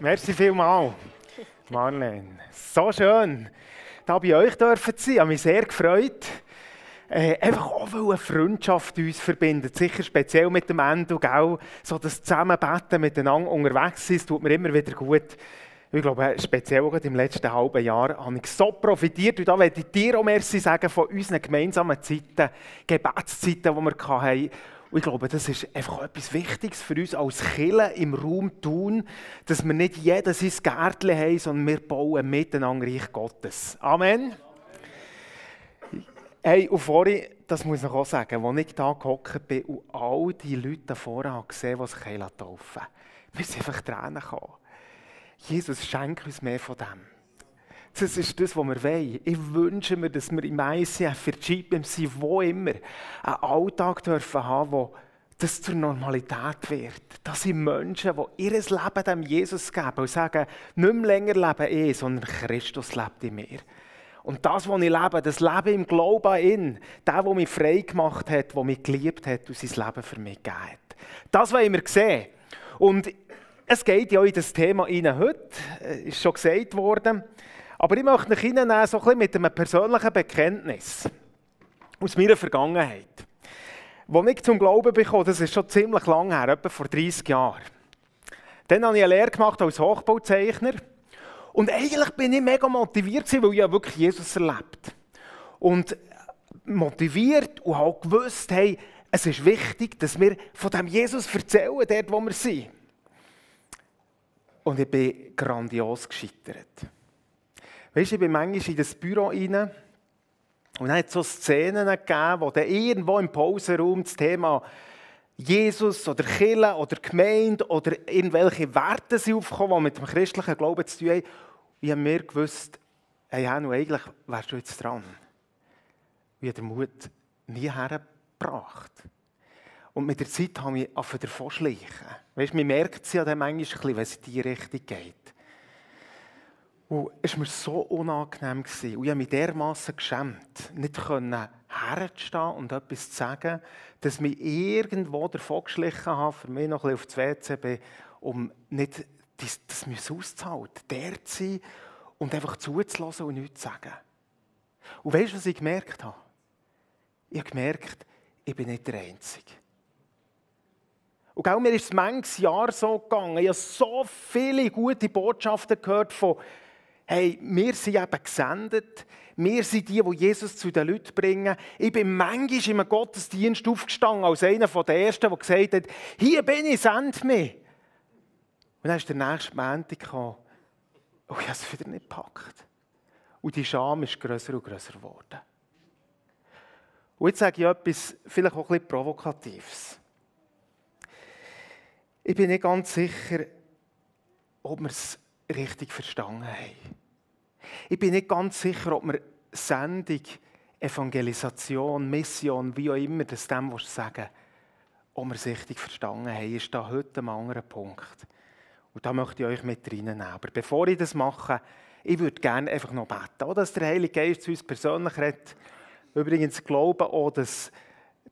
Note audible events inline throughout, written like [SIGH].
Merci vielmals, Marlene. So schön, da bei euch dürfen sein. Ich habe mich sehr gefreut. Äh, einfach auch, weil eine Freundschaft uns verbindet. Sicher speziell mit dem Endo? So das Zusammenbetten miteinander unterwegs ist, tut mir immer wieder gut. Ich glaube, speziell im letzten halben Jahr habe ich so profitiert. Und da möchte ich dir auch merci sagen von unseren gemeinsamen Zeiten, Gebetszeiten, die wir hatten. Und ich glaube, das ist einfach etwas Wichtiges für uns als Killer im Raum tun, dass wir nicht jeder sein Gärtchen haben, sondern wir bauen miteinander Reich Gottes. Amen. Hey, und vorhin, das muss ich auch sagen, als ich da gehockt bin und all die Leute da vorne habe gesehen, die sich taufen mir sind einfach Tränen gekommen. Jesus, schenk uns mehr von dem. Das ist das, was wir wollen. Ich wünsche mir, dass wir im ICF, für GPMC, wo immer, einen Alltag dürfen haben, wo das zur Normalität wird. Das sind Menschen, die ihr Leben dem Jesus geben und sagen, nicht mehr länger lebe ich, sondern Christus lebt in mir. Und das, was ich lebe, das Leben im Glauben an ihn, der, der mich frei gemacht hat, der mich geliebt hat und sein Leben für mich gegeben hat. Das wollen wir sehen. Und es geht ja in das Thema rein heute, äh, ist schon gesagt worden. Aber ich möchte euch hineinnehmen, so ein mit einem persönlichen Bekenntnis aus meiner Vergangenheit. Als ich zum Glauben bekam, das ist schon ziemlich lange her, etwa vor 30 Jahren. Dann habe ich eine Lehre gemacht als Hochbauzeichner. Und eigentlich bin ich mega motiviert, weil ich ja wirklich Jesus erlebt Und motiviert und habe gewusst, hey, es ist wichtig, dass wir von dem Jesus erzählen, dort wo wir sind. Und ich bin grandios gescheitert. Weißt du, ich bin manchmal in das Büro rein und dann hat es so Szenen gegeben, wo dann irgendwo im Pausenraum das Thema Jesus oder Kirche oder Gemeinde oder irgendwelche Werte sind aufgekommen, die mit dem christlichen Glauben zu tun haben. Und ich habe mir gewusst, hey, Hanno, eigentlich wärst du jetzt dran. Ich habe den Mut nie hergebracht. Und mit der Zeit habe ich angefangen davon schleichen. Weißt, man merkt es ja dann manchmal, wenn es in diese Richtung geht. Und es war mir so unangenehm. Und ich habe mich dermassen geschämt, nicht herzustehen und etwas zu sagen, dass ich irgendwo davon geschlichen habe, für mich noch ein bisschen auf das WC um nicht das, das auszuhalten, der zu sein und einfach zuzulassen und nichts zu sagen. Und weißt du, was ich gemerkt habe? Ich habe gemerkt, ich bin nicht der Einzige. Und auch mir ist es manches Jahr so gegangen. Ich habe so viele gute Botschaften gehört von hey, wir sind eben gesendet. Wir sind die, die Jesus zu den Leuten bringen. Ich bin manchmal in einem Gottesdienst aufgestanden als einer der Ersten, der gesagt hat, hier bin ich, send mich. Und dann ist der nächste Montag gekommen. Und ich habe es wieder nicht gepackt. Und die Scham ist grösser und grösser geworden. Und jetzt sage ich etwas, vielleicht auch bisschen Provokatives. Ich bin nicht ganz sicher, ob wir es richtig verstanden haben. Ich bin nicht ganz sicher, ob wir Sendung, Evangelisation, Mission, wie auch immer das dem sagen ob wir es richtig verstanden haben, ist da heute ein anderer Punkt. Und da möchte ich euch mit reinnehmen. Aber bevor ich das mache, ich würde gerne einfach noch beten, auch dass der Heilige Geist zu uns persönlich redet. Übrigens glauben auch, dass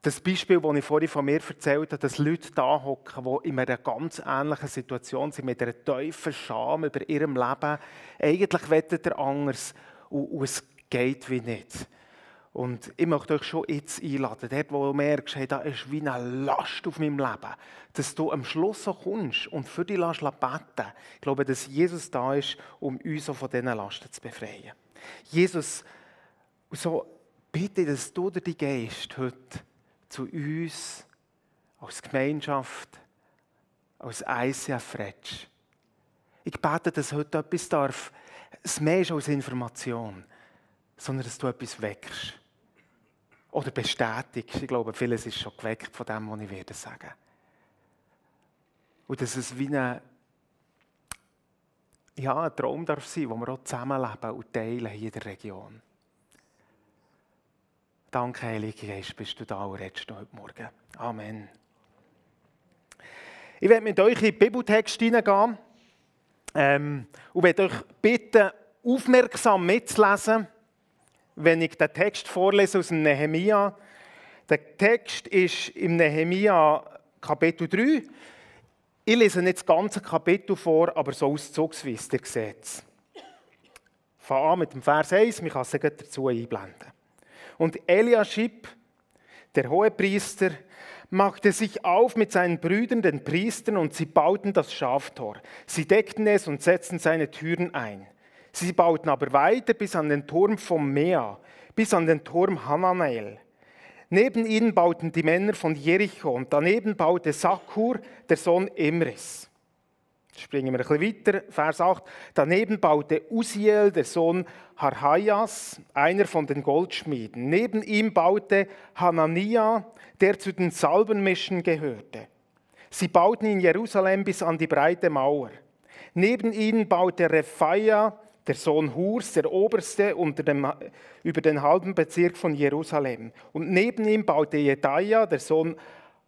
das Beispiel, das ich vorhin von mir erzählt habe, dass Leute da hocken, die in einer ganz ähnlichen Situation sind, mit einer tiefen Scham über ihrem Leben. Eigentlich wettet er anders und, es geht wie nicht. Und ich möchte euch schon jetzt einladen, dort, wo du merkst, hey, da ist wie eine Last auf meinem Leben, dass du am Schluss so kommst und für die Last beten. Ich glaube, dass Jesus da ist, um uns auch von diesen Lasten zu befreien. Jesus, so bitte, dass du dir die Geist heute zu uns als Gemeinschaft, als ICF redest. Ich bete, dass heute etwas darf, es mehr ist als Information, sondern dass du etwas weckst. Oder bestätigst. Ich glaube, vieles ist schon geweckt von dem, was ich werde sagen. Und dass es wie eine, ja, ein Traum darf sein, wo wir auch zusammenleben und teilen hier in der Region. Danke, Heilige Geist, bist du da und redest heute Morgen. Amen. Ich werde mit euch in den Bibeltext hineingehen ähm, und werde euch bitten, aufmerksam mitzulesen, wenn ich den Text vorlese aus dem Nehemia. Der Text ist im Nehemia Kapitel 3. Ich lese nicht das ganze Kapitel vor, aber so auszugsweise, ihr seht es. Fange an mit dem Vers 1, man kann es dazu einblenden. Und Eliaschib, der Hohepriester, machte sich auf mit seinen Brüdern, den Priestern, und sie bauten das Schaftor. Sie deckten es und setzten seine Türen ein. Sie bauten aber weiter bis an den Turm vom Mea, bis an den Turm Hananel. Neben ihnen bauten die Männer von Jericho und daneben baute Sakur, der Sohn Imris. Springen wir ein bisschen weiter, Vers 8. Daneben baute Uziel, der Sohn Harhaias, einer von den Goldschmieden. Neben ihm baute Hanania, der zu den Salbenmischen gehörte. Sie bauten in Jerusalem bis an die breite Mauer. Neben ihnen baute Rephaia, der Sohn Hurs, der Oberste dem, über den halben Bezirk von Jerusalem. Und neben ihm baute Jedaia, der Sohn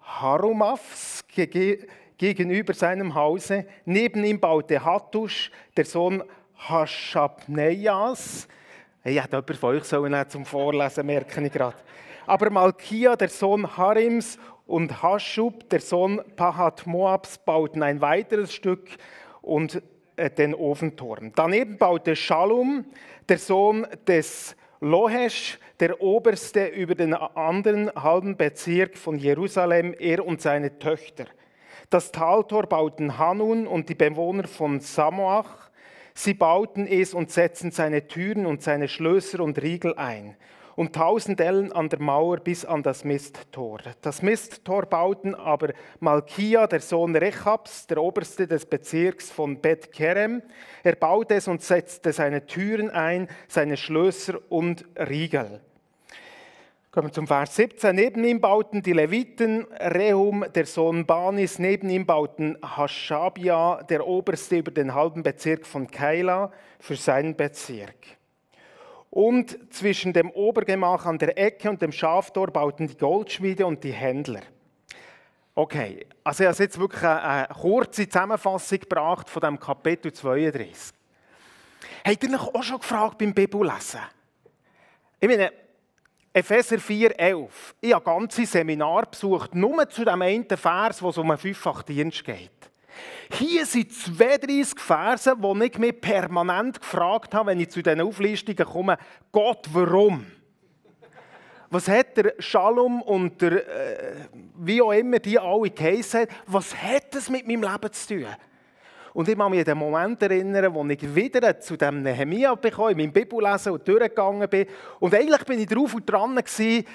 Harumafs, gegenüber seinem Hause. Neben ihm baute Hattusch, der Sohn Hashabneias. Ich hätte jemand von euch sollen zum Vorlesen, merke ich gerade. Aber Malkia, der Sohn Harims, und Haschub, der Sohn Pahat Moabs, bauten ein weiteres Stück und äh, den Ofenturm. Daneben baute Shalom, der Sohn des Lohesch, der Oberste über den anderen halben Bezirk von Jerusalem, er und seine Töchter. Das Taltor bauten Hanun und die Bewohner von Samoach. Sie bauten es und setzten seine Türen und seine Schlösser und Riegel ein und tausend Ellen an der Mauer bis an das Misttor. Das Misttor bauten aber Malkia, der Sohn Rechabs, der Oberste des Bezirks von Bet Kerem. Er baute es und setzte seine Türen ein, seine Schlösser und Riegel. Kommen wir zum Vers 17. Neben ihm bauten die Leviten, Rehum, der Sohn Banis, neben ihm bauten Hashabia, der Oberste über den halben Bezirk von Keila, für seinen Bezirk. Und zwischen dem Obergemach an der Ecke und dem Schaftor bauten die Goldschmiede und die Händler. Okay, also ich habe jetzt wirklich eine, kurze Zusammenfassung gebracht von dem Kapitel 32. Habt ihr euch auch schon gefragt beim Bibellesen? Ich meine, Epheser 4, 11. Ich habe ganze Seminar besucht, nur zu dem einen Vers, wo es um einen Fünffachdienst geht. Hier sind 32 Verse, die ich mich permanent gefragt habe, wenn ich zu diesen Auflistungen komme, Gott, warum? Was hat der Shalom und der, äh, wie auch immer die alle geheissen was hat das mit meinem Leben zu tun? Und ich kann mich an den Moment erinnern, wo ich wieder zu dem Nehemiah bekommen, in meinem Bibellesen und durchgegangen bin. Und eigentlich bin ich drauf und dran gewesen,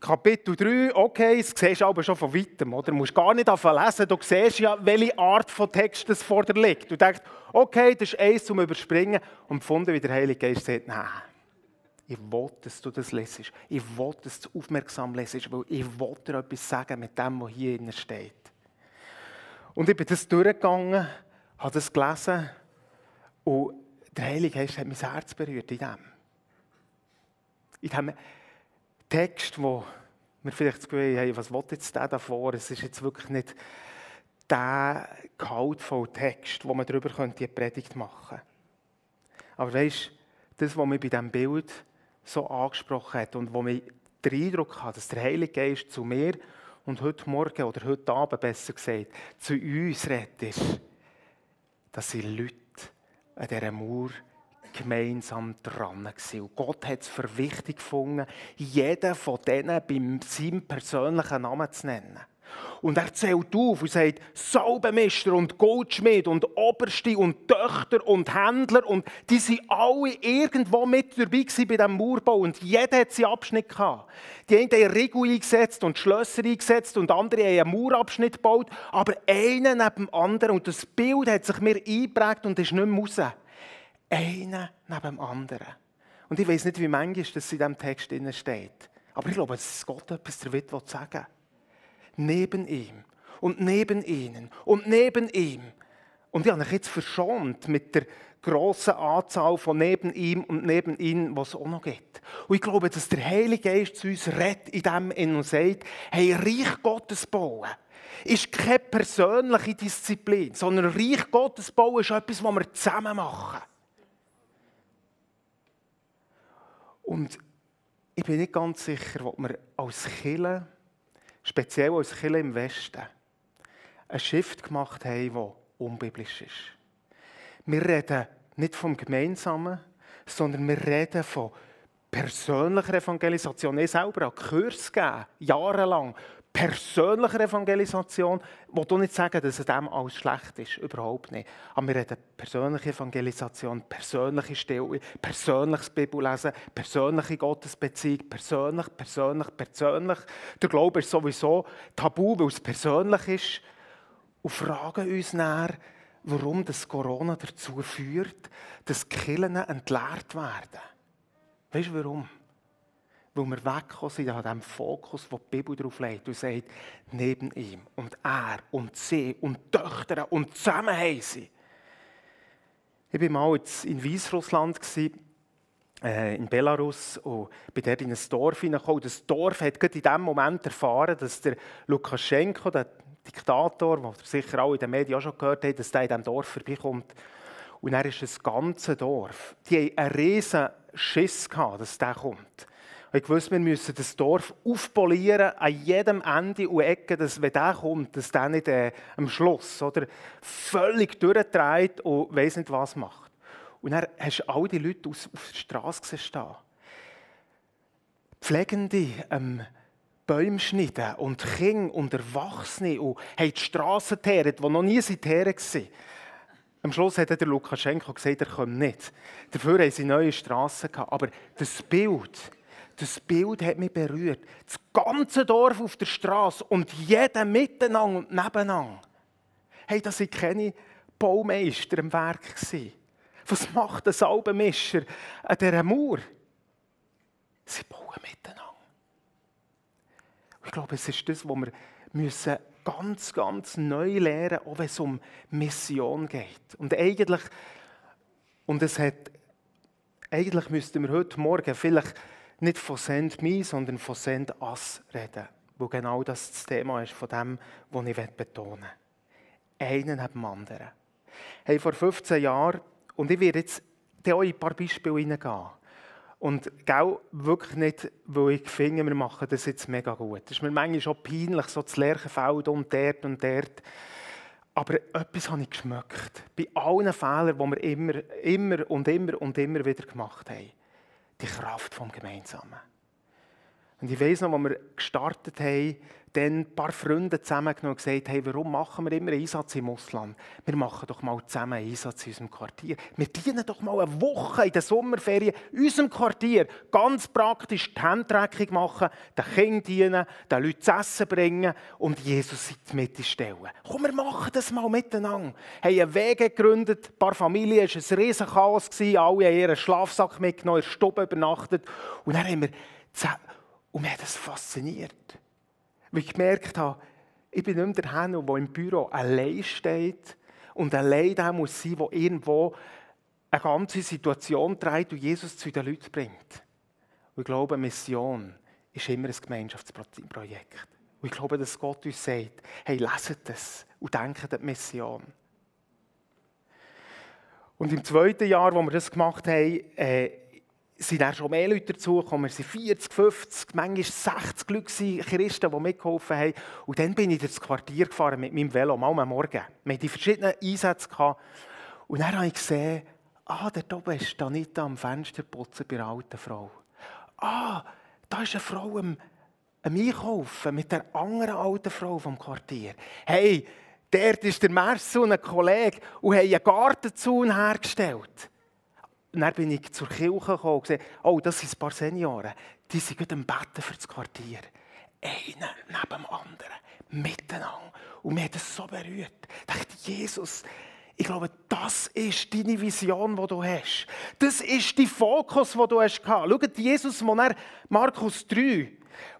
Kapitel 3, okay, das siehst du aber schon von weitem, oder? Du musst gar nicht lesen, du siehst ja, welche Art von Text es vor dir liegt. Du denkst, okay, das ist eins zum Überspringen. Und gefunden, wie der Heilige Geist sagt, nein, ich will, dass du das lesest. Ich will, dass du aufmerksam lesest, weil ich will dir etwas sagen mit dem, was hier innen steht. Und ich bin das durchgegangen habe das gelesen und der Heilige Geist hat mein Herz berührt in dem. In diesem Text, wo wir vielleicht das Gefühl haben, was will jetzt der davor? Es ist jetzt wirklich nicht der gehaltvolle Text, wo man darüber könnte eine Predigt machen könnte. Aber weißt du, das, was mich bei diesem Bild so angesprochen hat und wo mich den Eindruck hat, dass der Heilige Geist zu mir und heute Morgen oder heute Abend besser gesagt, zu uns redet, ist, dass sie Leute an dieser Mauer gemeinsam dran waren. Und Gott hat es für wichtig gefunden, jeden von denen beim seinem persönlichen Namen zu nennen. Und er zählt auf und sagt, Salbenmeister und Goldschmied und Oberste und Töchter und Händler und die sind alle irgendwo mit dabei bei diesem Mauerbau und jeder hat seinen Abschnitt gehabt. Die einen haben Riegel eingesetzt und Schlösser eingesetzt und andere haben einen Mauerabschnitt gebaut, aber einer neben dem anderen und das Bild hat sich mir eingeprägt und ist nicht mehr raus. Einer neben dem anderen. Und ich weiß nicht, wie manchmal das in diesem Text steht. Aber ich glaube, dass Gott etwas damit sagen will neben ihm und neben ihnen und neben ihm. Und ich habe euch jetzt verschont mit der grossen Anzahl von neben ihm und neben ihnen, was es auch noch gibt. Und ich glaube, dass der Heilige Geist zu uns redet in dem in und sagt, hey, Reich Gottes bauen ist keine persönliche Disziplin, sondern Reich Gottes bauen ist etwas, was wir zusammen machen. Und ich bin nicht ganz sicher, ob wir als Kirche speziell als Kirche im Westen, einen Shift gemacht haben, der unbiblisch ist. Wir reden nicht vom Gemeinsamen, sondern wir reden von persönlicher Evangelisation. Ich selber habe Kurs gegeben, jahrelang. Persönlicher Evangelisation, wo du nicht sagen, dass es dem alles schlecht ist. Überhaupt nicht. Aber wir reden persönliche Evangelisation, persönliche Stille, persönliches Bibellesen, persönliche Gottesbeziehung, persönlich, persönlich, persönlich. Der Glaube ist sowieso tabu, weil es persönlich ist. Und fragen uns näher, warum das Corona dazu führt, dass Kirchen entleert werden. Weißt du warum? Weil wir weggekommen sind an dem Fokus, den die Bibel darauf legt und sagt, neben ihm und er und sie und Töchter und zusammen haben sie. Ich war mal in Weißrussland, äh, in Belarus, und bin dort in ein Dorf hineingekommen. Das Dorf hat gerade in dem Moment erfahren, dass der Lukaschenko, der Diktator, den ihr sicher alle in den Medien auch schon gehört habt, dass der in diesem Dorf vorbeikommt. Und er ist das ganze Dorf. Die haben einen riesen Schiss gehabt, dass der kommt. Ich wusste, wir müssen das Dorf aufpolieren, an jedem Ende und Ecke, dass wenn der kommt, dass der nicht äh, am Schluss oder, völlig durchdreht und weiss nicht, was macht. Und dann hast du all die Leute auf der Straße stehen. Pflegende, ähm, Bäume schneiden und Kinder und Erwachsene und haben die Straßen geteert, die noch nie Teeren waren. Am Schluss hat der Lukaschenko gesagt, er kommt nicht. Dafür haben sie neue Straßen gehabt. Aber das Bild, das Bild hat mich berührt. Das ganze Dorf auf der Straße und jeder miteinander und nebeneinander. Hey, das sind keine Baumeister im Werk. Was macht ein Salbenmischer an dieser Mauer? Sie bauen miteinander. Ich glaube, es ist das, was wir müssen ganz, ganz neu lernen, auch wenn es um Mission geht. Und eigentlich, und es hat, eigentlich müssten wir heute Morgen vielleicht nicht von Send Me, sondern von Send Us reden, wo genau das das Thema ist von dem, was ich betonen will. Einen neben dem anderen. Hey, vor 15 Jahren, und ich werde jetzt in ein paar Beispiele hineingehen. Und wirklich nicht, weil ich finde, wir machen das jetzt mega gut. Das ist mir manchmal schon peinlich, so das Lerchenfeld und dort und dort. Aber etwas habe ich geschmeckt. Bei allen Fehlern, die wir immer, immer und immer und immer wieder gemacht haben. Die Kraft vom Gemeinsamen. Und ich weiß noch, als wir gestartet haben, dann ein paar Freunde zusammengenommen und gesagt, hey, warum machen wir immer Einsatz im Ausland? Wir machen doch mal zusammen einen Einsatz in unserem Quartier. Wir dienen doch mal eine Woche in der Sommerferien in unserem Quartier. Ganz praktisch die Handtreckung machen, den Kindern dienen, den Leuten zu essen bringen und Jesus in die Mitte stellen. Komm, wir machen das mal miteinander. Wir haben einen Weg gegründet, ein paar Familien, es war ein riesen Chaos, alle haben ihren Schlafsack mitgenommen, in der Stube übernachtet und dann haben wir und mich hat das fasziniert. Weil ich gemerkt habe, ich bin nicht mehr der Henno, der im Büro allein steht und allein der muss sein, der irgendwo eine ganze Situation trägt und Jesus zu den Leuten bringt. Und ich glaube, Mission ist immer ein Gemeinschaftsprojekt. Und ich glaube, dass Gott uns sagt, hey, leset das und denkt an die Mission. Und im zweiten Jahr, wo wir das gemacht haben, äh, sind dann schon mehr Leute dazugekommen. Es waren 40, 50, manchmal 60 Leute Christen, die mitgeholfen haben. Und dann bin ich durchs Quartier gefahren mit meinem Velo, mal am Morgen. Wir hatten die verschiedenen Einsätze. Gehabt. Und dann habe ich gesehen, ah, dort oben ist Anita am Fenster putzen bei einer alten Frau. Ah, da ist eine Frau am, am Einkaufen mit der anderen alten Frau vom Quartier. Hey, dort ist der Mersu und ein Kollege und haben einen Gartenzaun hergestellt. Und dann bin ich zur Kirche gekommen und gesagt, oh, das sind ein paar Senioren. Die sind gerade am Betten für das Quartier. Einer neben dem anderen. Miteinander. Und mir hat das so berührt. Ich dachte, Jesus, ich glaube, das ist deine Vision, die du hast. Das ist dein Fokus, den du hast. Schaut, Jesus, wo er, Markus 3,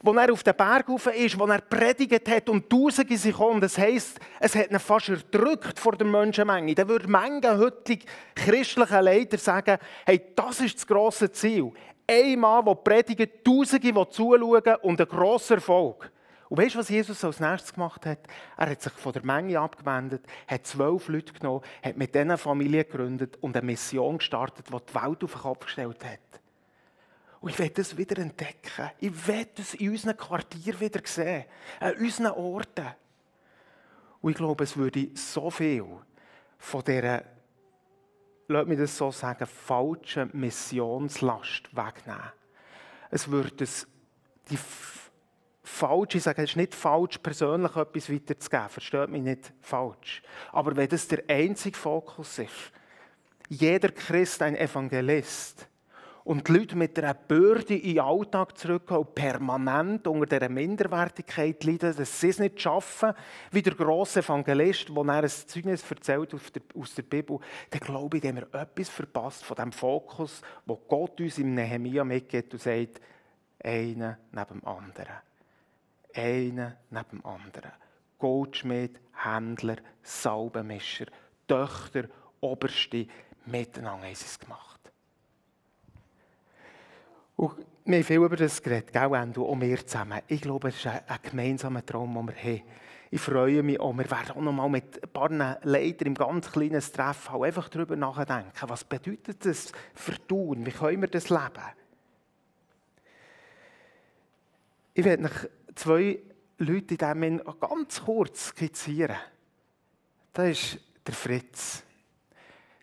wo er auf den Berg rauf ist, wo er predigt hat und Tausende sind gekommen. Das heisst, es hat ihn fast erdrückt vor der Menschenmenge. Dann würde manche heutige christliche Leiter sagen, hey, das ist das grosse Ziel. Ein Mann, der predigt, Tausende, die zuschauen und ein grosser Erfolg. Und weißt du, was Jesus als nächstes gemacht hat? Er hat sich von der Menge abgewendet, hat zwölf Leute genommen, hat mit diesen Familie gegründet und eine Mission gestartet, die die Welt auf den Kopf gestellt hat. Und ich werde das wieder entdecken. Ich werde das in unseren Quartier wieder sehen. An unseren Orten. Und ich glaube, es würde so viel von dieser, lass mich das so sagen, falschen Missionslast wegnehmen. Es würde es, die falsch, ich sage, es ist nicht falsch, persönlich etwas weiterzugeben, versteht mich nicht falsch. Aber wenn das der einzige Fokus ist, jeder Christ ein Evangelist, und die Leute mit einer Bürde in den Alltag zurückgehen und permanent unter dieser Minderwertigkeit leiden, dass sie es nicht schaffen, wie der grosse Evangelist, der ein Zeugnis erzählt aus der Bibel, dann glaube ich, haben wir etwas verpasst von dem Fokus, wo Gott uns im Nehemia mitgibt und sagt, einer neben dem anderen. Einer neben dem anderen. Goldschmied, Händler, Salbenmischer, Töchter, Oberste, miteinander haben sie es gemacht. Und wir haben viel über das geredet, gell, Endo, und wir zusammen. Ich glaube, es ist ein, ein gemeinsamer Traum, den wir haben. Ich freue mich auch, wir werden auch noch mal mit ein paar Leitern im ganz kleinen Treffen auch einfach darüber nachdenken, was bedeutet das für tun, wie können wir das leben? Ich werde noch zwei Leute in diesem Moment ganz kurz skizzieren. Das ist der Fritz.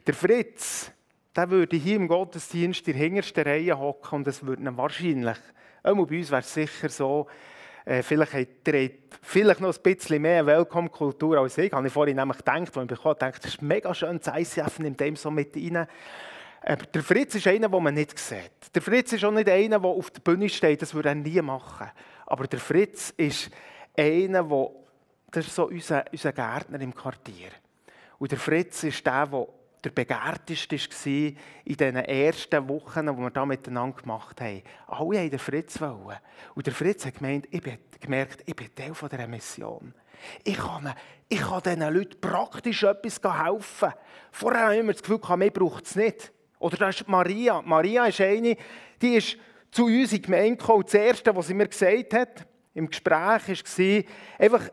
Der Fritz, der würde hier im Gottesdienst in der hintersten Reihe hocken und es würde ihn wahrscheinlich, auch bei uns wäre es sicher so, äh, vielleicht hat vielleicht noch ein bisschen mehr Welcome-Kultur als ich. Habe ich vorhin nämlich gedacht, als ich bekommen habe, das ist mega schön, das ICF nimmt dem so mit rein. Äh, der Fritz ist einer, den man nicht sieht. Der Fritz ist auch nicht einer, der auf der Bühne steht, das würde er nie machen. Aber der Fritz ist einer, der, das ist so unser, unser Gärtner im Quartier. Und der Fritz ist der, der der begehrteste war in den ersten Wochen, die wir da miteinander gemacht haben. Alle wollten den Fritz. Wollen. Und der Fritz hat gemeint, ich bin, gemerkt, ich bin Teil dieser Mission. Ich kann, ich kann diesen Leuten praktisch etwas helfen. Vorher habe ich immer das Gefühl, mir braucht es nicht. Oder da ist Maria. Maria ist eine, die ist zu uns in die Gemeinde gekommen. Das Erste, was sie mir gesagt hat, im Gespräch, war, einfach,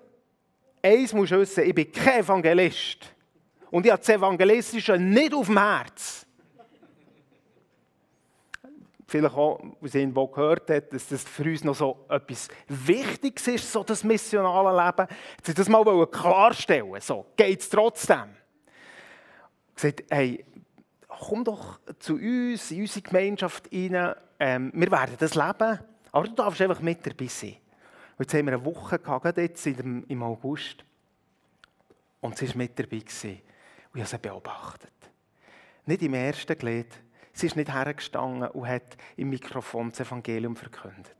eins musst du wissen, ich bin kein Evangelist. Und ich habe das Evangelistische nicht auf dem Herz. Vielleicht auch, weil sie irgendwo gehört hat, dass das für uns noch so etwas Wichtiges ist, so das missionale Leben. Sie das mal klarstellen So, geht es trotzdem? Gesagt, hey, komm doch zu uns, in unsere Gemeinschaft rein. Ähm, wir werden das leben, aber du darfst einfach mit dabei sein. Und jetzt haben wir eine Woche gehabt, jetzt im August. Und sie war mit dabei. Gewesen. Und ich habe sie beobachtet. Nicht im ersten Glied. Sie ist nicht hergestanden und hat im Mikrofon das Evangelium verkündet.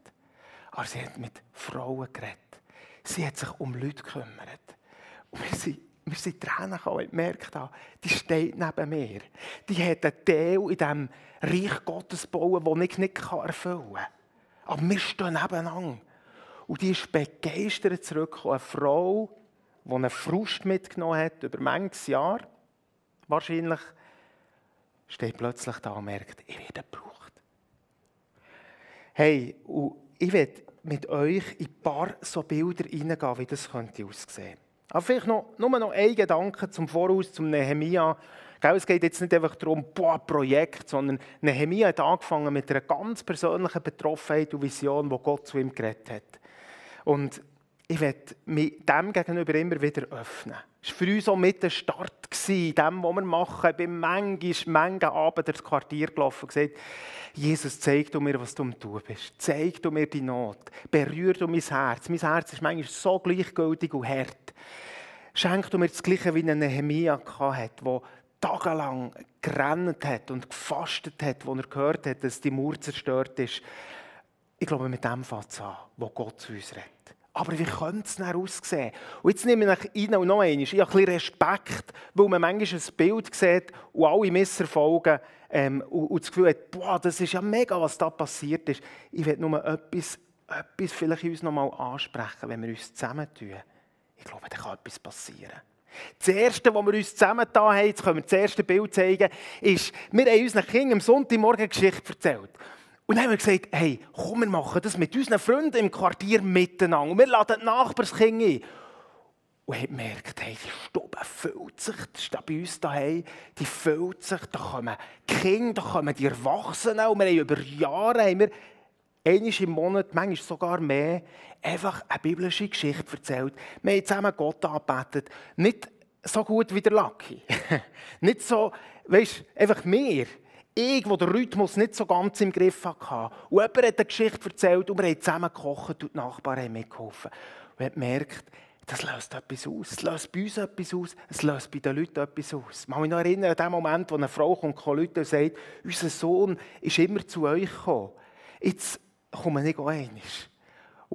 Aber sie hat mit Frauen geredet. Sie hat sich um Leute gekümmert. Und wir sind, wir sind Tränen gekommen und gemerkt, die steht neben mir. Die hat einen Teil in diesem Reich Gottes bauen, den ich nicht erfüllen kann. Aber wir stehen nebeneinander. Und die ist begeistert zurückgekommen. Eine Frau, die einen Frust mitgenommen hat über manches Jahr wahrscheinlich, steht plötzlich da und merkt, ich werde gebraucht. Hey, und ich werde mit euch in ein paar so Bilder hineingehen, wie das könnte aussehen. Aber vielleicht noch, nur noch ein Gedanke zum Voraus, zum Nehemia. Es geht jetzt nicht einfach darum, boah, Projekt, sondern Nehemia hat angefangen mit einer ganz persönlichen Betroffenheit und Vision, die Gott zu ihm geredet hat. Und ich werde mich dem gegenüber immer wieder öffnen. Das war für uns auch mit der Start, dem, was wir machen. Ich bin manchmal, manchmal Abend ins Quartier gelaufen und gesagt, Jesus, zeig du mir, was du am tun bist. Zeig du mir die Not. Berühr du mein Herz. Mein Herz ist manchmal so gleichgültig und hart. Schenk du mir das Gleiche, wie ein Nehemia hatte, der tagelang gerannt hat und gefastet hat, wo er gehört hat, dass die Mauer zerstört ist. Ich glaube, mit dem fängt es an, wo Gott zu uns redet. Aber wie könnte es dann aussehen? Und jetzt nehme ich rein und noch einmal. Ich habe ein bisschen Respekt, weil man manchmal ein Bild sieht und alle Misserfolge ähm, und, und das Gefühl hat, boah, das ist ja mega, was da passiert ist. Ich will nur etwas, etwas vielleicht uns noch mal ansprechen, wenn wir uns zusammentun. Ich glaube, da kann etwas passieren. Das Erste, was wir uns zusammengetan haben, jetzt können wir das erste Bild zeigen, ist, wir haben unseren Kindern am Sonntagmorgen Geschichte erzählt. Und dann haben wir gesagt, hey, komm, wir machen das mit unseren Freunden im Quartier miteinander. Und wir laden die Nachbarskinder ein. Und haben gemerkt, hey, die Stube füllt sich, das ist bei uns daheim, die füllt sich, da kommen Kinder, da kommen die Erwachsenen. Und wir haben über Jahre haben wir einmal im Monat, manchmal sogar mehr, einfach eine biblische Geschichte erzählt. Wir haben zusammen Gott angebetet. Nicht so gut wie der Lucky. [LAUGHS] nicht so, weißt du, einfach mehr. Ich, der den Rhythmus nicht so ganz im Griff hatte. Und jemand hat eine Geschichte erzählt und wir haben zusammen gekocht und die Nachbarn haben mitgeholfen. Und ich gemerkt, das löst etwas aus. Es löst bei uns etwas aus, es löst bei den Leuten etwas aus. Ich kann mich noch erinnern an den Moment, wo eine Frau kommt, Leute und sagt, unser Sohn ist immer zu euch gekommen. Jetzt komme ich einmal.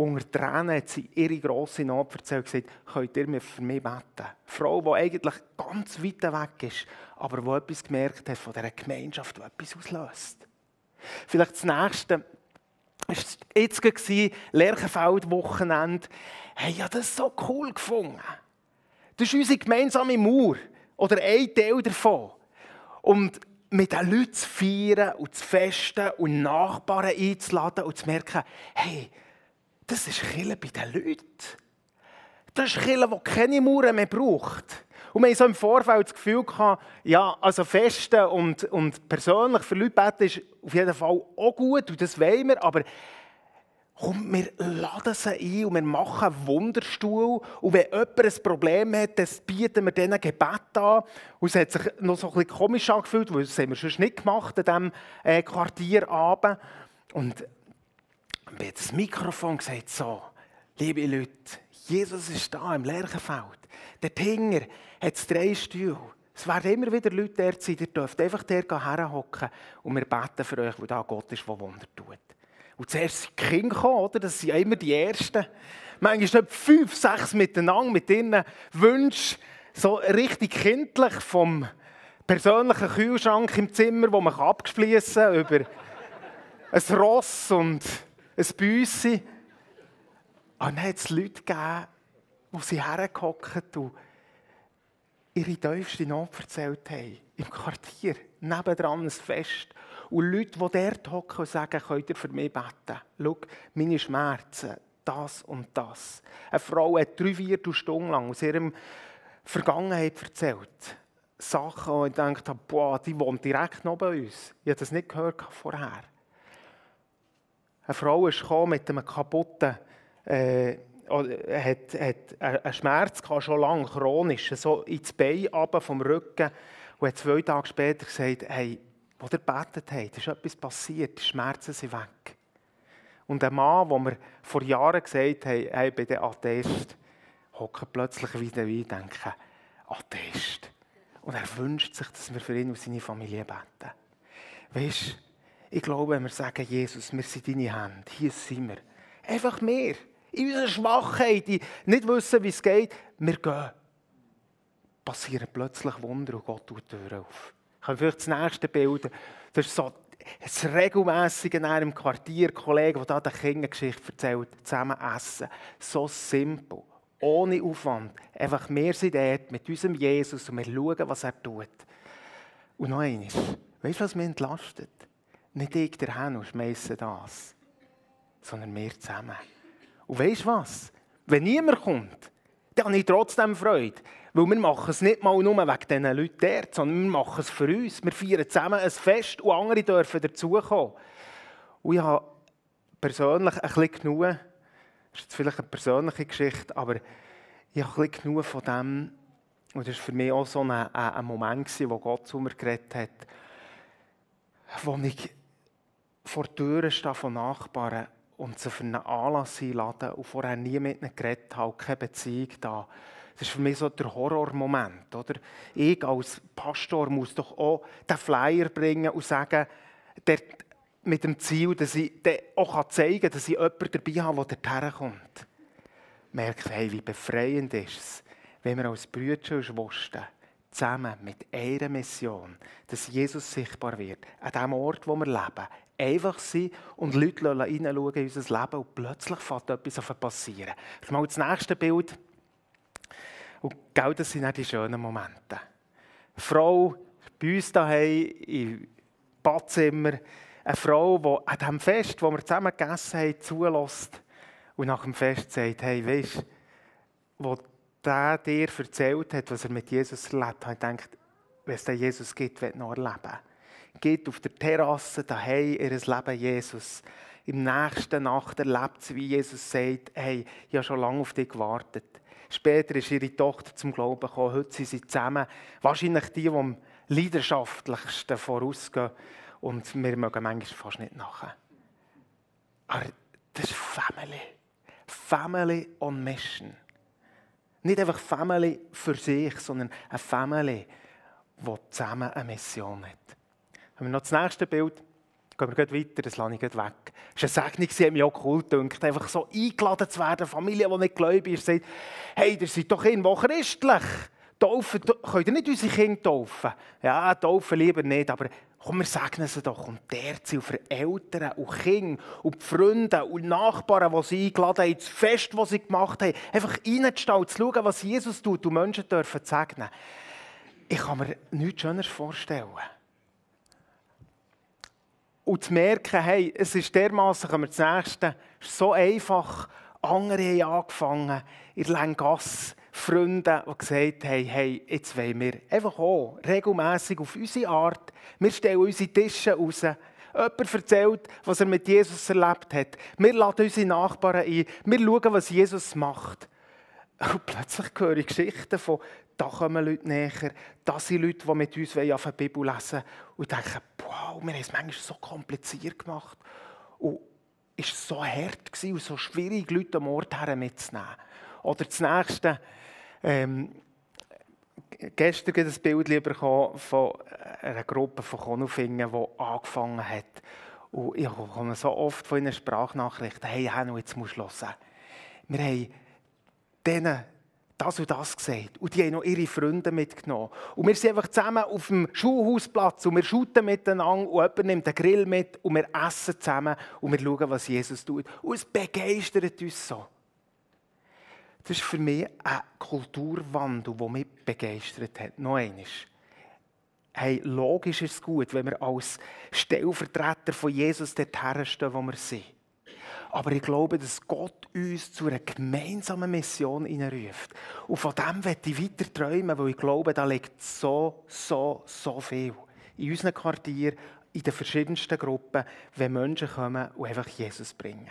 Unter Tränen hat sie ihre grosse Not erzählt und gesagt, könnt ihr mir für mich beten? Eine Frau, die eigentlich ganz weit weg ist, aber die etwas gemerkt hat von dieser Gemeinschaft, die etwas auslöst. Vielleicht das Nächste, war jetzt Lerchenfeld-Wochenende. Hey, habe das so cool gefunden. Das ist unsere gemeinsame Mauer. Oder ein Teil davon. Und mit den Leuten zu feiern und zu festen und Nachbarn einzuladen und zu merken, hey, das ist Kille bei den Leuten. Das ist Kille, die keine Mauern mehr braucht. Und wir haben so im Vorfeld das Gefühl gehabt, ja, also Festen und, und persönlich für Leute beten ist auf jeden Fall auch gut und das wollen wir, aber komm, wir laden sie ein und wir machen einen Wunderstuhl und wenn jemand ein Problem hat, dann bieten wir denen Gebet an und es hat sich noch so ein bisschen komisch angefühlt, weil das haben wir sonst nicht gemacht an diesem äh, Quartierabend und wir haben das Mikrofon gesagt, so, liebe Leute, Jesus ist da im Lerchenfeld. Der Tinger hat drei Stühle. Es werden immer wieder Leute dort sein, ihr dürft einfach dort herhocken und wir beten für euch, weil da Gott ist, der Wunder tut. Und zuerst sind die Kinder gekommen, oder? das sind ja immer die Ersten. Manchmal fünf, sechs miteinander mit ihren Wünschen, so richtig kindlich vom persönlichen Kühlschrank im Zimmer, wo man abspließen kann, über ein Ross und ein Büssi. Und dann hat es Leute gegeben, wo sie hergehockt und ihre tiefste Not erzählt haben. Im Quartier, nebendran ein Fest. Und Leute, die dort hocken und sagen, könnt ihr für mich beten. Schau, meine Schmerzen, das und das. Eine Frau hat drei, vier Stunden lang aus ihrer Vergangenheit erzählt. Sachen, wo ich gedacht habe, boah, die wohnt direkt bei uns. Ich habe das nicht gehört vorher. Eine Frau ist mit einem kaputten äh, hat, hat einen Schmerz gehabt, schon lange, chronisch, so ins Bein runter vom Rücken und hat zwei Tage später gesagt, hey, wo ihr gebetet habt, ist etwas passiert, die Schmerzen sind weg. Und ein Mann, wo wir vor Jahren gesagt haben, hey, bei den Atheist, hockt plötzlich wieder ein und denken, Atheist. Und er wünscht sich, dass wir für ihn und seine Familie beten. Weißt du, ich glaube, wenn wir sagen, Jesus, wir sind deine Hände, hier sind wir. Einfach mehr in unserer Schwachheit, die nicht wissen, wie es geht, wir gehen. Passieren plötzlich Wunder und Gott tut die Tür auf. Ich kann vielleicht das nächste Bild. Das ist so das regelmässige in einem Quartier, Kollege, der da der Kindergeschichte erzählt, zusammen essen. So simpel, ohne Aufwand. Einfach wir sind dort mit unserem Jesus und wir schauen, was er tut. Und noch eines. Weißt du, was mich entlastet? Nicht ich der und schmeiße das, sondern wir zusammen. Und weißt du was? Wenn niemand kommt, dann habe ich trotzdem Freude. Weil wir machen es nicht mal nur wegen diesen Leuten dort, sondern wir machen es für uns. Wir feiern zusammen ein Fest und andere dürfen dazukommen. Und ich habe persönlich ein bisschen genug, das ist jetzt vielleicht eine persönliche Geschichte, aber ich habe ein bisschen genug von dem, und das war für mich auch so ein, ein Moment, wo Gott zu mir geredet hat, wo ich vor der Tür stehe von Nachbarn und sie für einen Anlass einladen und vorher nie mit ihnen geredet habe, keine Beziehung da. Das ist für mich so der Horrormoment. Oder? Ich als Pastor muss doch auch den Flyer bringen und sagen, der, mit dem Ziel, dass ich auch zeigen kann, dass ich jemanden dabei habe, der dorthin kommt. Merkt, hey, wie befreiend ist es, wenn wir als Brüder und Schwestern zusammen mit einer Mission, dass Jesus sichtbar wird, an dem Ort, wo wir leben, einfach sein und Leute reinschauen in unser Leben und plötzlich fängt etwas passieren. Ich mal das nächste Bild. Und genau das sind auch die schönen Momente. Eine Frau bei uns daheim im Badzimmer, eine Frau, die an diesem Fest, wo wir zusammen gegessen haben, zulässt und nach dem Fest sagt, hey, weißt du, wo der dir erzählt hat, was er mit Jesus erlebt hat, gedacht, wenn es den Jesus gibt, wird noch erleben geht auf der Terrasse daheim ihr Leben Jesus Im nächsten Nacht erlebt sie, wie Jesus sagt, hey, ich habe schon lange auf dich gewartet. Später ist ihre Tochter zum Glauben gekommen. Heute sind sie zusammen. Wahrscheinlich die, die am leidenschaftlichsten vorausgehen. Und wir mögen manchmal fast nicht nachher. Aber das ist Family. Family on Mission. Nicht einfach Family für sich, sondern eine Family, die zusammen eine Mission hat. Haben wir noch das nächste Bild? Gehen wir weiter, das lasse ich weg. Es war eine Segnung, hat mich auch cool gedacht, einfach so eingeladen zu werden, Familie, die nicht gläubig ist, sagt, hey, ihr seid doch irgendwo christlich. Taufen, könnt ihr nicht unsere Kinder taufen? Ja, taufen lieber nicht, aber komm, wir segnen sie doch. Und der Ziel für Eltern und Kinder und Freunde und Nachbarn, die sie eingeladen haben, das Fest, das sie gemacht haben, einfach reinzustellen, zu schauen, was Jesus tut und Menschen dürfen segnen. Ich kann mir nichts Schöneres vorstellen. Und zu merken, hey, es ist dermaßen, kommen wir das Nächste, so einfach. Andere haben angefangen, in Lengasse, Freunde, die gesagt haben, hey, jetzt wollen wir einfach auch regelmässig auf unsere Art, wir stellen unsere Tische raus, Jemand erzählt, was er mit Jesus erlebt hat. Wir laden unsere Nachbarn ein. Wir schauen, was Jesus macht. Und plötzlich höre ich Geschichten von, da kommen Leute näher, das sind Leute, die mit uns auf die Bibel lesen und denken, wow, wir haben es manchmal so kompliziert gemacht. Und es war so hart und so schwierig, Leute am Ort her mitzunehmen. Oder das Nächste, ähm, gestern ein Bild bekommen von einer Gruppe von Konufingen, die angefangen hat. Und ich komme so oft von ihnen Sprachnachrichten, hey Hanno, jetzt musst du hören. Wir haben denen das und das gesagt. Und die haben noch ihre Freunde mitgenommen. Und wir sind einfach zusammen auf dem Schulhausplatz und wir shooten miteinander und jemand nimmt den Grill mit und wir essen zusammen und wir schauen, was Jesus tut. Und es begeistert uns so. Das ist für mich ein Kulturwandel, der mich begeistert hat. Noch einmal. Hey, logisch ist es gut, wenn wir als Stellvertreter von Jesus dorthin stehen, wo wir sind. Aber ich glaube, dass Gott uns zu einer gemeinsamen Mission hineinruft. Und von dem werde ich weiter träumen, weil ich glaube, da liegt so, so, so viel. In unseren Quartieren, in den verschiedensten Gruppen, wenn Menschen kommen und einfach Jesus bringen.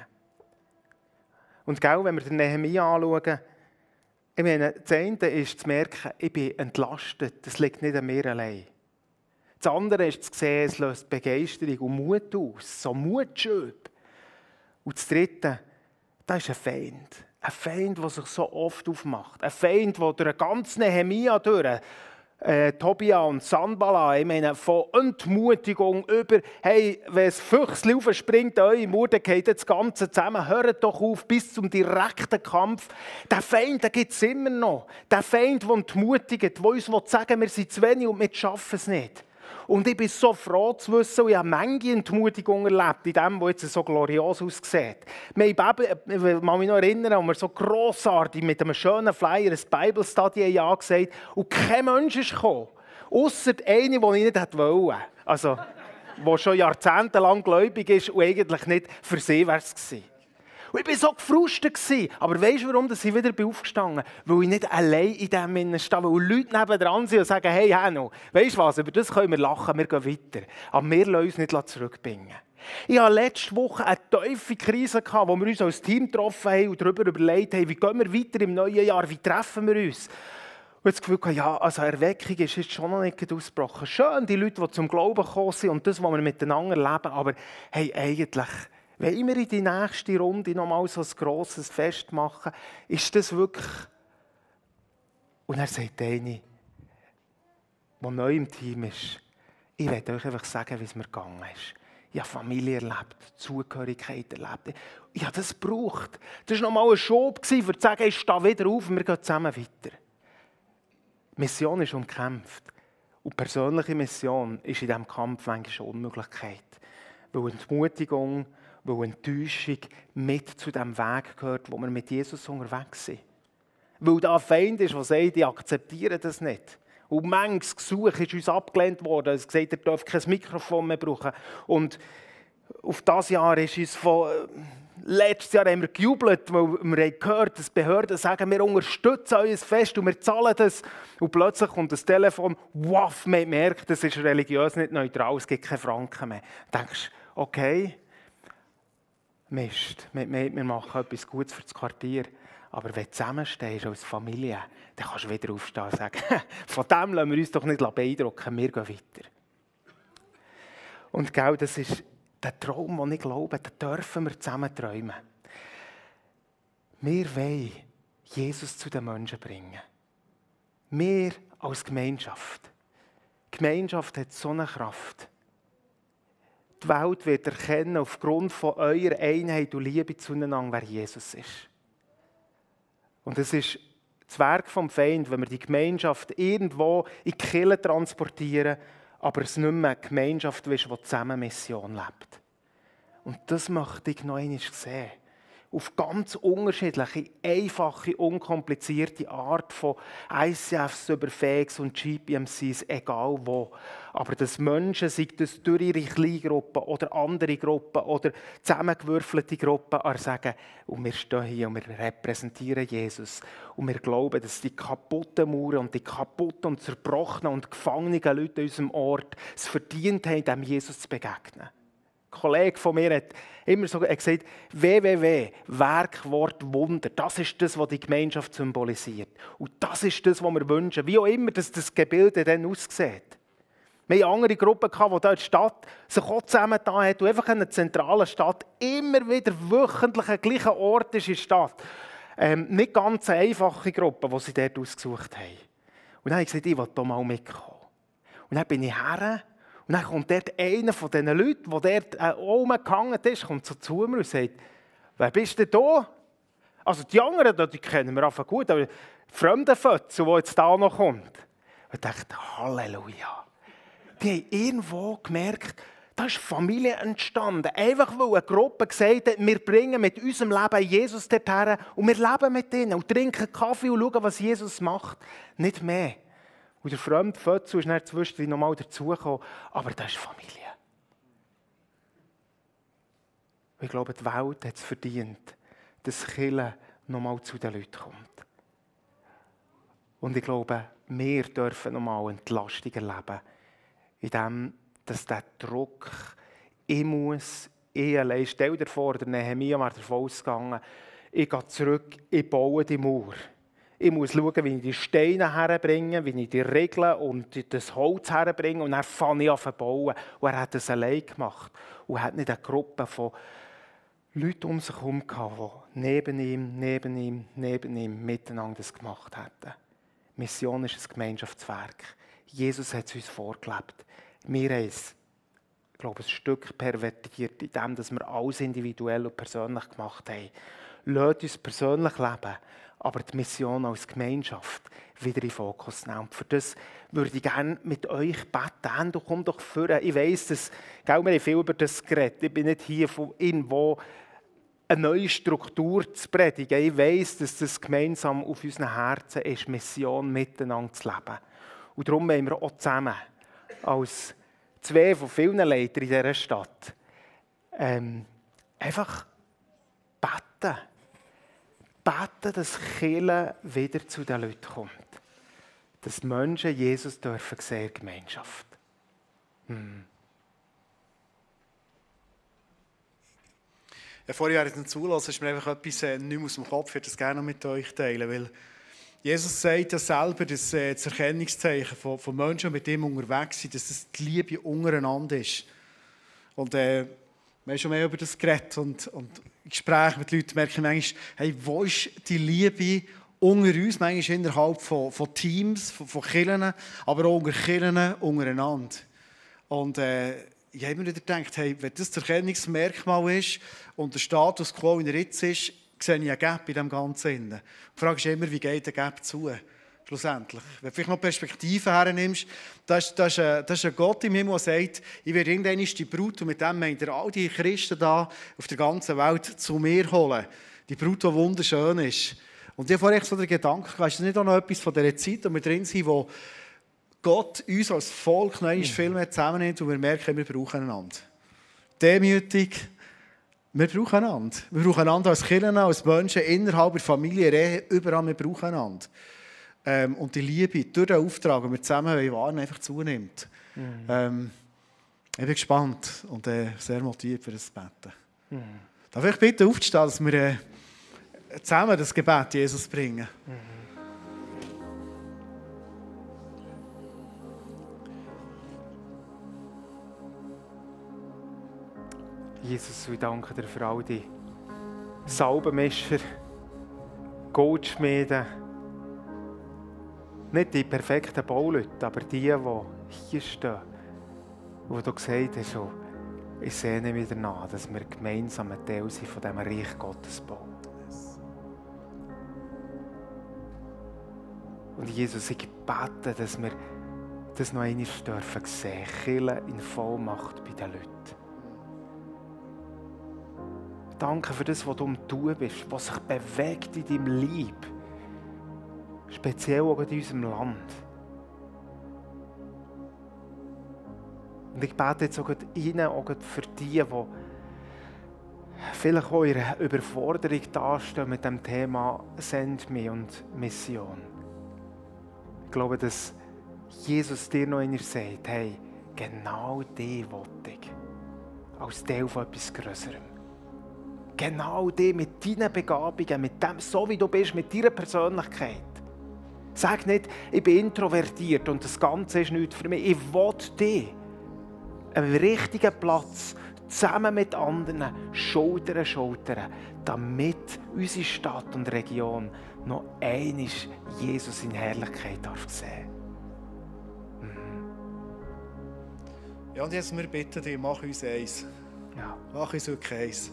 Und gell, wenn wir den Nehemiah anschauen, ich meine, das eine ist zu merken, ich bin entlastet. Das liegt nicht an mir allein. Das andere ist zu sehen, es löst Begeisterung und Mut aus. So Mutschöp. Und das dritte, da ist ein Feind. Ein Feind, der sich so oft aufmacht. Ein Feind, der durch ganze Nehemia durch äh, Tobia und Sanbala, ich meine, von Entmutigung über, hey, wenn es Füchsli aufspringt, eure Mutter geht das Ganze zusammen, hört doch auf, bis zum direkten Kampf. Der Feind, gibt es immer noch. Der Feind, der entmutigt, der uns sagen wir sind zu wenig und wir schaffen es nicht. Und ich bin so froh zu wissen, und ich habe manche Entmutigung erlebt in dem, was jetzt so glorios aussieht. Ich kann mich noch erinnern, als wir so grossartig mit einem schönen Flyer ein Bible Study angesagt und kein Mensch ist gekommen. Ausser eine, die ich nicht wollte. Also, der schon jahrzehntelang gläubig ist und eigentlich nicht für sie wäre es gewesen. Und ich war so gefrustet. Aber weißt du, warum ich wieder aufgestanden bin? Weil ich nicht allein in diesem Innen stehe, weil Leute nebendran sind und sagen, hey Hanno, weißt du was, über das können wir lachen, wir gehen weiter. Aber wir lassen uns nicht zurückbringen. Ich hatte letzte Woche eine tiefe Krise, wo wir uns als Team getroffen haben und darüber überlegt haben, wie gehen wir weiter im neuen Jahr, wie treffen wir uns. Und das Gefühl ja, also Erweckung ist jetzt schon noch nicht ausgebrochen. Schön, die Leute, die zum Glauben gekommen sind und das, was wir miteinander leben, aber hey, eigentlich wenn wir in die nächste Runde nochmal so ein grosses Fest machen, ist das wirklich. Und er sagt eine, der neu im Team ist, ich werde euch einfach sagen, wie es mir gegangen ist. Ich habe Familie erlebt, Zugehörigkeit erlebt. Ich habe das gebraucht. Das war nochmal ein Schub, um zu sagen, ich stehe wieder auf und wir gehen zusammen weiter. Mission ist umkämpft. Und persönliche Mission ist in diesem Kampf manchmal eine Unmöglichkeit. Weil Entmutigung weil Enttäuschung mit zu dem Weg gehört, wo wir mit Jesus unterwegs sind. Weil da ein Feind ist, der sagt, ich akzeptiere das nicht. Und manches Gesuch ist uns abgelehnt worden. Es gesagt, er darf kein Mikrofon mehr brauchen. Und auf das Jahr ist uns von... Äh, letztes Jahr haben wir gejubelt, weil wir haben gehört, dass Behörden sagen, wir unterstützen euer Fest und wir zahlen das. Und plötzlich kommt das Telefon, wow, man merkt, das ist religiös nicht neutral, es gibt keine Franken mehr. Du denkst, okay, Mist, wir, wir, machen etwas Gutes für das Quartier. Aber wenn du zusammenstehst als Familie, dann kannst du wieder aufstehen und sagen, [LAUGHS] von dem lassen wir uns doch nicht beeindrucken, wir gehen weiter. Und genau das ist der Traum, den ich glaube, den dürfen wir zusammen träumen. Wir wollen Jesus zu den Menschen bringen. Wir als Gemeinschaft. Die Gemeinschaft hat so eine Kraft. Die Welt wird erkennen, aufgrund von eurer Einheit und Liebe zueinander, wer Jesus ist. Und es ist das Werk vom Feind, wenn wir die Gemeinschaft irgendwo in die Kille transportieren, aber es nicht mehr eine Gemeinschaft ist, die zusammen Mission lebt. Und das möchte ich noch einmal sehen auf ganz unterschiedliche, einfache, unkomplizierte Art von ICFs über FEGs und GPMCs, egal wo. Aber dass Menschen, sei das durch ihre Kleingruppen oder andere Gruppen oder zusammengewürfelte Gruppen, sagen, und wir stehen hier und wir repräsentieren Jesus. Und wir glauben, dass die kaputten Mauern und die kaputten und zerbrochenen und gefangenen Leute in unserem Ort es verdient haben, dem Jesus zu begegnen. Kollege von mir hat immer so gesagt, WWW, Werkwort Wunder, das ist das, was die Gemeinschaft symbolisiert. Und das ist das, was wir wünschen, wie auch immer das, das Gebilde dann aussieht. Wir hatten andere Gruppen, die da in der Stadt sich auch zusammengetan hat und einfach in einer zentralen Stadt immer wieder wöchentlich am gleichen Ort ist in der Stadt. Ähm, nicht ganz eine einfache Gruppe, die sie dort ausgesucht haben. Und dann habe ich gesagt, ich will hier mal mitkommen. Und dann bin ich her und dann kommt dort einer von diesen Leuten, der dort äh, oben gehangen ist, kommt so zu mir und sagt, wer bist du da? Also die anderen, die kennen wir einfach gut, aber fremde Fötze, die jetzt da noch kommt. Und ich dachte, Halleluja. Die haben irgendwo gemerkt, da ist Familie entstanden. Einfach weil eine Gruppe gesagt hat, wir bringen mit unserem Leben Jesus dorthin und wir leben mit ihnen und trinken Kaffee und schauen, was Jesus macht. Nicht mehr. Und der fremde Fötzel ist dann zwischendurch nochmal dazugekommen. Aber das ist Familie. Und ich glaube, die Welt hat es verdient, dass Kille nochmal zu den Leuten kommt. Und ich glaube, wir dürfen nochmal Entlastung erleben, indem dass der Druck, ich muss, ich allein, stell dir vor, der Nehemiah wäre davon ausgegangen, ich gehe zurück, ich baue die Mauer. Ich muss schauen, wie ich die Steine herbringe, wie ich die Regeln und das Holz herbringe. Und dann fange ich an zu bauen. Und er hat das allein gemacht. Und hat nicht eine Gruppe von Leuten um sich herum gehabt, die neben ihm, neben ihm, neben ihm miteinander das gemacht hätten. Mission ist ein Gemeinschaftswerk. Jesus hat es uns vorgelebt. Wir haben es, ich glaube, ein Stück pervertiert, indem wir alles individuell und persönlich gemacht haben. Lasst uns persönlich leben aber die Mission als Gemeinschaft wieder in den Fokus nehmen. Und für das würde ich gerne mit euch beten. Du komm doch vor. Ich weiss, dass, gell, wir haben viel über das geredet. Ich bin nicht hier von irgendwo eine neue Struktur zu predigen. Ich weiss, dass das gemeinsam auf unseren Herzen ist, Mission miteinander zu leben. Und darum wollen wir auch zusammen, als zwei von vielen Leitern in dieser Stadt, ähm, einfach beten beten, dass Kirche wieder zu den Leuten kommt. Dass Menschen Jesus dürfen sehen in Gemeinschaft. Hm. Ja, vorher während dem Zulassen ist mir einfach etwas äh, nicht mehr aus dem Kopf, ich würde das gerne noch mit euch teilen, weil Jesus sagt ja selber, dass äh, das Erkennungszeichen von, von Menschen, die mit ihm unterwegs sind, dass das die Liebe untereinander ist. Und äh, wir haben schon mehr über das geredet und, und in Gesprächen mit Leuten merke ich manchmal, hey, wo ist die Liebe unter uns, manchmal innerhalb von, von Teams, von, von Kirchen, aber auch unter Kirchen untereinander. Und äh, ich habe mir wieder gedacht, hey, wenn das das Erkennungsmerkmal ist und der Status quo in der Ritz ist, sehe ich einen Gap in dem Ganzen. Die Frage ist immer, wie geht der Gap zu? Schlussendlich. Wenn du vielleicht noch Perspektive hernimmst, das das, das ist ein Gott im Himmel, der sagt, ich werde irgendwann die Brut, und mit dem meint er all die Christen da auf der ganzen Welt zu mir holen. Die Brut, die wunderschön ist. Und ich habe vorhin so den Gedanken, ist das nicht auch noch etwas von dieser Zeit, wo wir drin sind, wo Gott uns als Volk noch einmal viel mehr zusammennimmt und wir merken, wir brauchen einander. Demütig, wir brauchen einander. Wir brauchen einander als Kinder, als Menschen, innerhalb der Familie, überall, wir brauchen einander ähm, und die Liebe durch den Auftrag, den wir zusammen wahren einfach zunimmt. Mhm. Ähm, ich bin gespannt und äh, sehr motiviert für das Beten. Mhm. Darf ich bitte aufstehen, dass wir äh, zusammen das Gebet Jesus bringen? Jesus, ich danke dir für all die Salbenmischer, Goldschmieden, nicht die perfekten Bauleute, aber die, die hier stehen, wo du gesagt hast, oh, ich sehne mich danach, dass wir gemeinsam ein Teil sind von diesem Reich Gottes bauen. Und Jesus, ich bete, dass wir das noch einmal dürfen sehen, Killen in Vollmacht bei den Leuten. Danke für das, was du am Tun bist, was sich bewegt in deinem Leib. Speziell auch in unserem Land. Und ich bete jetzt auch Ihnen, auch für die, die vielleicht auch einer Überforderung dastehen mit dem Thema Send me und Mission. Ich glaube, dass Jesus dir noch einmal sagt, hey, genau die wollte ich. Als Teil von etwas Größerem. Genau die mit deinen Begabungen, mit dem, so wie du bist, mit deiner Persönlichkeit. Sag nicht, ich bin introvertiert und das Ganze ist nichts für mich. Ich will dich einen richtigen Platz zusammen mit anderen Schultern Schultern, damit unsere Stadt und Region noch einmal Jesus in Herrlichkeit darf sehen. Mhm. Ja, und jetzt wir bitten dich, mach uns eins. Ja. Mach uns wirklich eins.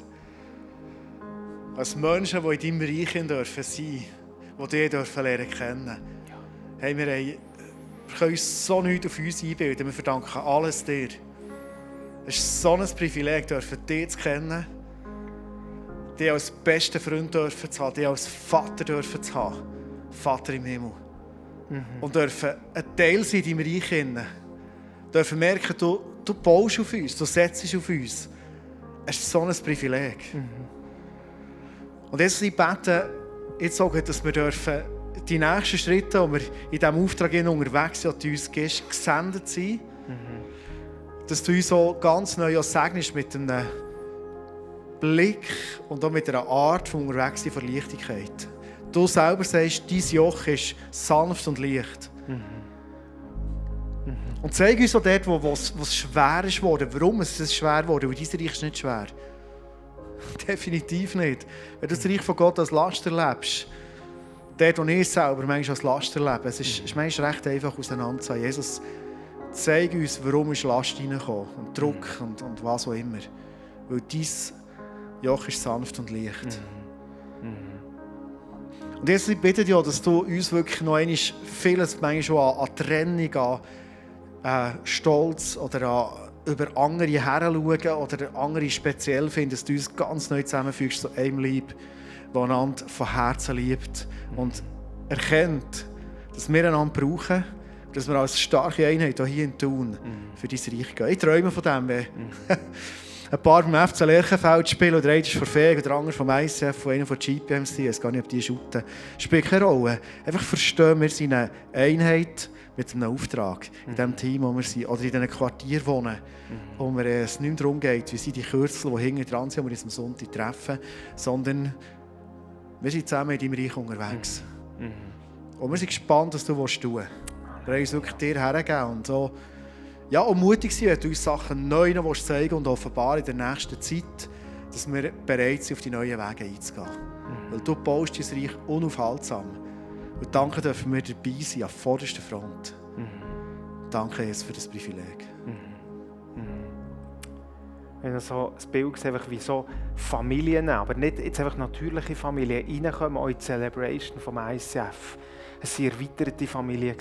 Als Menschen, die in deinem Reich sein dürfen sein, die dich dürfen lernen kennen. Hey, wir, haben, wir können uns so nichts auf uns einbilden. Wir verdanken alles dir. Es ist so ein Privileg, dürfen dich zu kennen, dich als besten Freund dürfen zu haben, dich als Vater dürfen zu haben. Vater im Himmel. Mhm. Und dürfen ein Teil sein in deinem Reich. Dürfen merken, du, du baust auf uns, du setzt auf uns. Es ist so ein Privileg. Mhm. Und jetzt ich bete jetzt auch, dass wir dürfen die nächsten Schritte, die wir in diesem Auftrag unterwegs sind, die uns gibst, gesendet sind. Mhm. Dass du uns auch ganz neu segnest mit einem Blick und auch mit einer Art von unterwegs von Leichtigkeit. Du selber sagst, dein Joch ist sanft und leicht. Mhm. Mhm. Und zeig uns auch dort, wo es schwer ist geworden, warum es schwer wurde, weil dein Reich ist nicht schwer. [LAUGHS] Definitiv nicht. Wenn du das Reich von Gott als Last erlebst, dort, wo ich selber manchmal als Last erlebe, es ist, ist manchmal recht einfach auseinanderzusagen. Jesus, zeig uns, warum ist Last reingekommen und Druck mhm. und, und was auch immer. Weil dein Joch ist sanft und leicht. Mhm. Mhm. Und jetzt bitte dich, dass du uns wirklich noch einmal vieles manchmal an, an Trennung, an äh, Stolz oder an über andere heranschauen oder andere speziell finden, dass du uns ganz neu zusammenfügst zu einem Lieb, das einander von Herzen liebt und erkennt, dass wir einander brauchen, dass wir als starke Einheit hier in Thun für dein Reich gehen. Ich träume von dem, wenn [LAUGHS] ein paar beim FC Lerchenfeld spielen oder einer ist von FEG oder andere vom ICF oder einer von GPMC, weiß gar nicht, ob die shooten, spielt keine Rolle. Einfach verstehen, wir sind eine Einheit, mit einem Auftrag in dem Team, wo wir sind, oder in diesem Quartier wohnen, mhm. wo wir, äh, es nicht mehr darum geht, wie sind die Kürzel, die hinten dran sind, wo wir uns am Sonntag treffen, sondern wir sind zusammen in deinem Reich unterwegs. Mhm. mhm. Und wir sind gespannt, was du tun willst. Wir wollen uns wirklich dir hergeben und so, ja, und mutig sein, wenn du uns Sachen neu noch zeigen und offenbar in der nächsten Zeit, dass wir bereit sind, auf die neuen Wege einzugehen. Mhm. Weil du baust dein Reich unaufhaltsam. Und danke dürfen wir dabei sein, an vorderster Front. Mhm. Danke, Jesus, für das Privileg. Wenn du so ein Bild siehst, wie so Familien, aber nicht jetzt einfach natürliche Familien, reinkommen auch in die Celebration vom ICF. Es waren erweiterte Familien.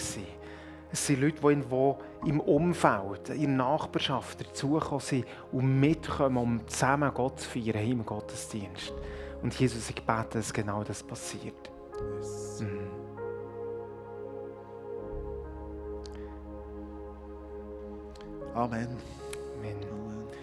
Es sind Leute, die irgendwo im Umfeld, in der Nachbarschaft dazugekommen sind und mitkommen, um zusammen Gott zu feiern, im Gottesdienst. Und Jesus, ich bete, dass genau das passiert. Yes. Mhm. Amen.